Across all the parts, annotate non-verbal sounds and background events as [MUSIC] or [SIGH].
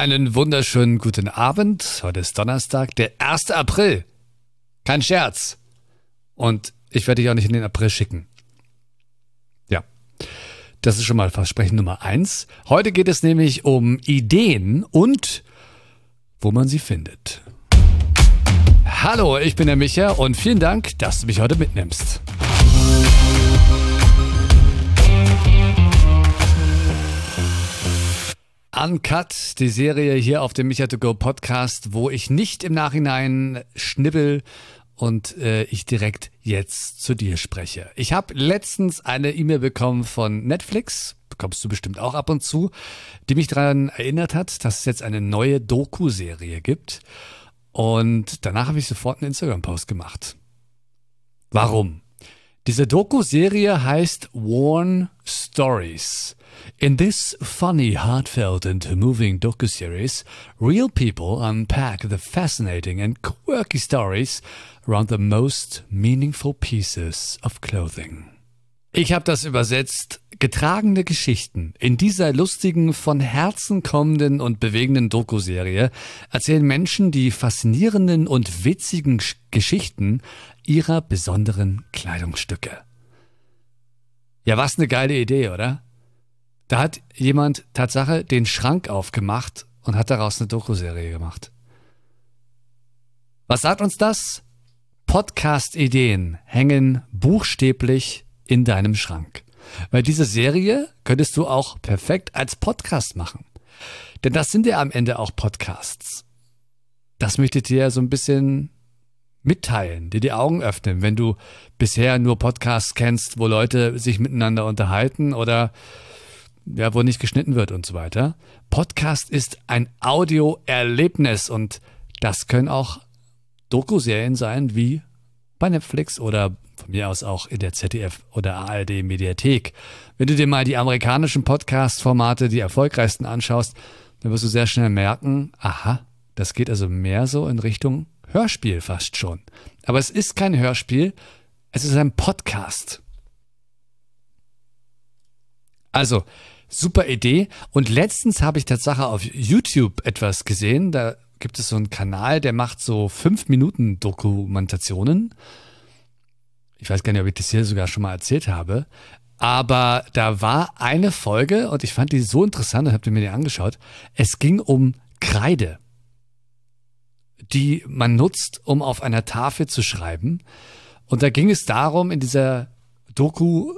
Einen wunderschönen guten Abend. Heute ist Donnerstag, der 1. April. Kein Scherz. Und ich werde dich auch nicht in den April schicken. Ja. Das ist schon mal Versprechen Nummer eins. Heute geht es nämlich um Ideen und wo man sie findet. Hallo, ich bin der Micha und vielen Dank, dass du mich heute mitnimmst. Uncut, die Serie hier auf dem Micha to Go Podcast, wo ich nicht im Nachhinein schnibbel und äh, ich direkt jetzt zu dir spreche. Ich habe letztens eine E-Mail bekommen von Netflix, bekommst du bestimmt auch ab und zu, die mich daran erinnert hat, dass es jetzt eine neue Doku-Serie gibt. Und danach habe ich sofort einen Instagram-Post gemacht. Warum? Diese Doku-Serie heißt Worn Stories. In this funny, heartfelt and moving docu-series, real people unpack the fascinating and quirky stories around the most meaningful pieces of clothing. Ich habe das übersetzt. Getragene Geschichten. In dieser lustigen, von Herzen kommenden und bewegenden Doku-Serie erzählen Menschen die faszinierenden und witzigen Geschichten ihrer besonderen Kleidungsstücke. Ja, was eine geile Idee, oder? Da hat jemand Tatsache den Schrank aufgemacht und hat daraus eine Doku-Serie gemacht. Was sagt uns das? Podcast-Ideen hängen buchstäblich in deinem Schrank. Weil diese Serie könntest du auch perfekt als Podcast machen. Denn das sind ja am Ende auch Podcasts. Das möchte ich dir so ein bisschen mitteilen, dir die Augen öffnen, wenn du bisher nur Podcasts kennst, wo Leute sich miteinander unterhalten oder ja, wo nicht geschnitten wird und so weiter. Podcast ist ein Audioerlebnis und das können auch Doku-Serien sein wie bei Netflix oder von mir aus auch in der ZDF oder ARD Mediathek. Wenn du dir mal die amerikanischen Podcast-Formate, die erfolgreichsten anschaust, dann wirst du sehr schnell merken, aha, das geht also mehr so in Richtung Hörspiel fast schon. Aber es ist kein Hörspiel, es ist ein Podcast. Also, super Idee. Und letztens habe ich tatsächlich auf YouTube etwas gesehen. Da gibt es so einen Kanal, der macht so fünf Minuten Dokumentationen. Ich weiß gar nicht, ob ich das hier sogar schon mal erzählt habe. Aber da war eine Folge und ich fand die so interessant und habe mir die angeschaut. Es ging um Kreide, die man nutzt, um auf einer Tafel zu schreiben. Und da ging es darum, in dieser Doku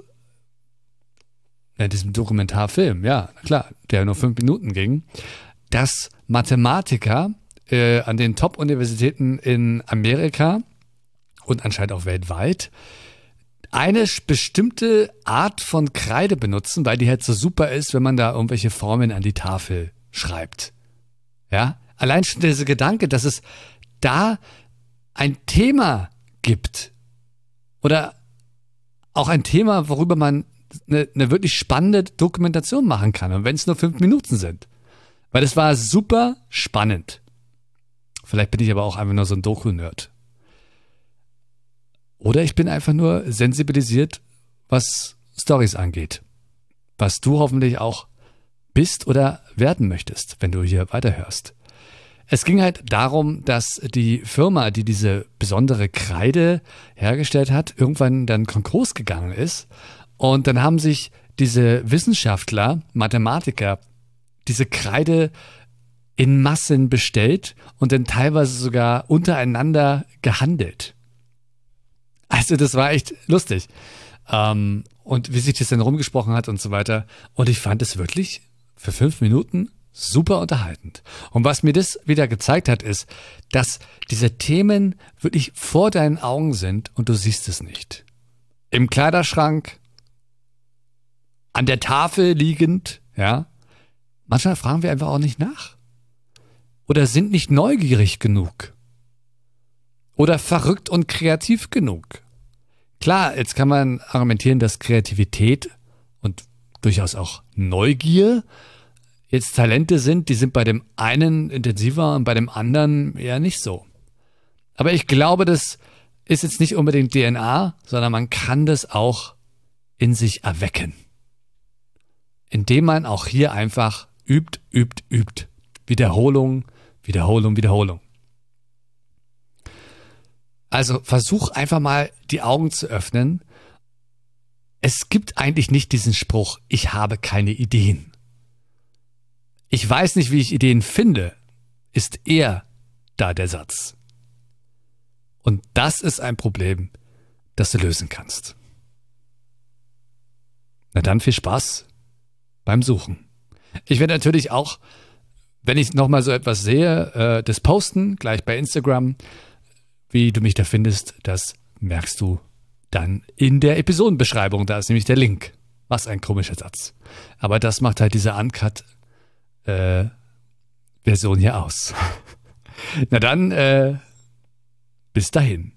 in diesem Dokumentarfilm, ja, klar, der nur fünf Minuten ging, dass Mathematiker äh, an den Top-Universitäten in Amerika und anscheinend auch weltweit eine bestimmte Art von Kreide benutzen, weil die halt so super ist, wenn man da irgendwelche Formeln an die Tafel schreibt. Ja, allein schon dieser Gedanke, dass es da ein Thema gibt oder auch ein Thema, worüber man eine, eine wirklich spannende Dokumentation machen kann. Und wenn es nur fünf Minuten sind. Weil es war super spannend. Vielleicht bin ich aber auch einfach nur so ein Doku-Nerd. Oder ich bin einfach nur sensibilisiert, was Stories angeht. Was du hoffentlich auch bist oder werden möchtest, wenn du hier weiterhörst. Es ging halt darum, dass die Firma, die diese besondere Kreide hergestellt hat, irgendwann dann Konkurs gegangen ist und dann haben sich diese Wissenschaftler, Mathematiker, diese Kreide in Massen bestellt und dann teilweise sogar untereinander gehandelt. Also das war echt lustig. Ähm, und wie sich das dann rumgesprochen hat und so weiter. Und ich fand es wirklich für fünf Minuten super unterhaltend. Und was mir das wieder gezeigt hat, ist, dass diese Themen wirklich vor deinen Augen sind und du siehst es nicht. Im Kleiderschrank, an der Tafel liegend, ja. Manchmal fragen wir einfach auch nicht nach. Oder sind nicht neugierig genug. Oder verrückt und kreativ genug. Klar, jetzt kann man argumentieren, dass Kreativität und durchaus auch Neugier jetzt Talente sind, die sind bei dem einen intensiver und bei dem anderen eher nicht so. Aber ich glaube, das ist jetzt nicht unbedingt DNA, sondern man kann das auch in sich erwecken indem man auch hier einfach übt, übt, übt. Wiederholung, Wiederholung, Wiederholung. Also versuch einfach mal die Augen zu öffnen. Es gibt eigentlich nicht diesen Spruch, ich habe keine Ideen. Ich weiß nicht, wie ich Ideen finde, ist eher da der Satz. Und das ist ein Problem, das du lösen kannst. Na dann viel Spaß beim Suchen. Ich werde natürlich auch, wenn ich nochmal so etwas sehe, äh, das posten, gleich bei Instagram. Wie du mich da findest, das merkst du dann in der Episodenbeschreibung. Da ist nämlich der Link. Was ein komischer Satz. Aber das macht halt diese Uncut-Version äh, hier aus. [LAUGHS] Na dann, äh, bis dahin.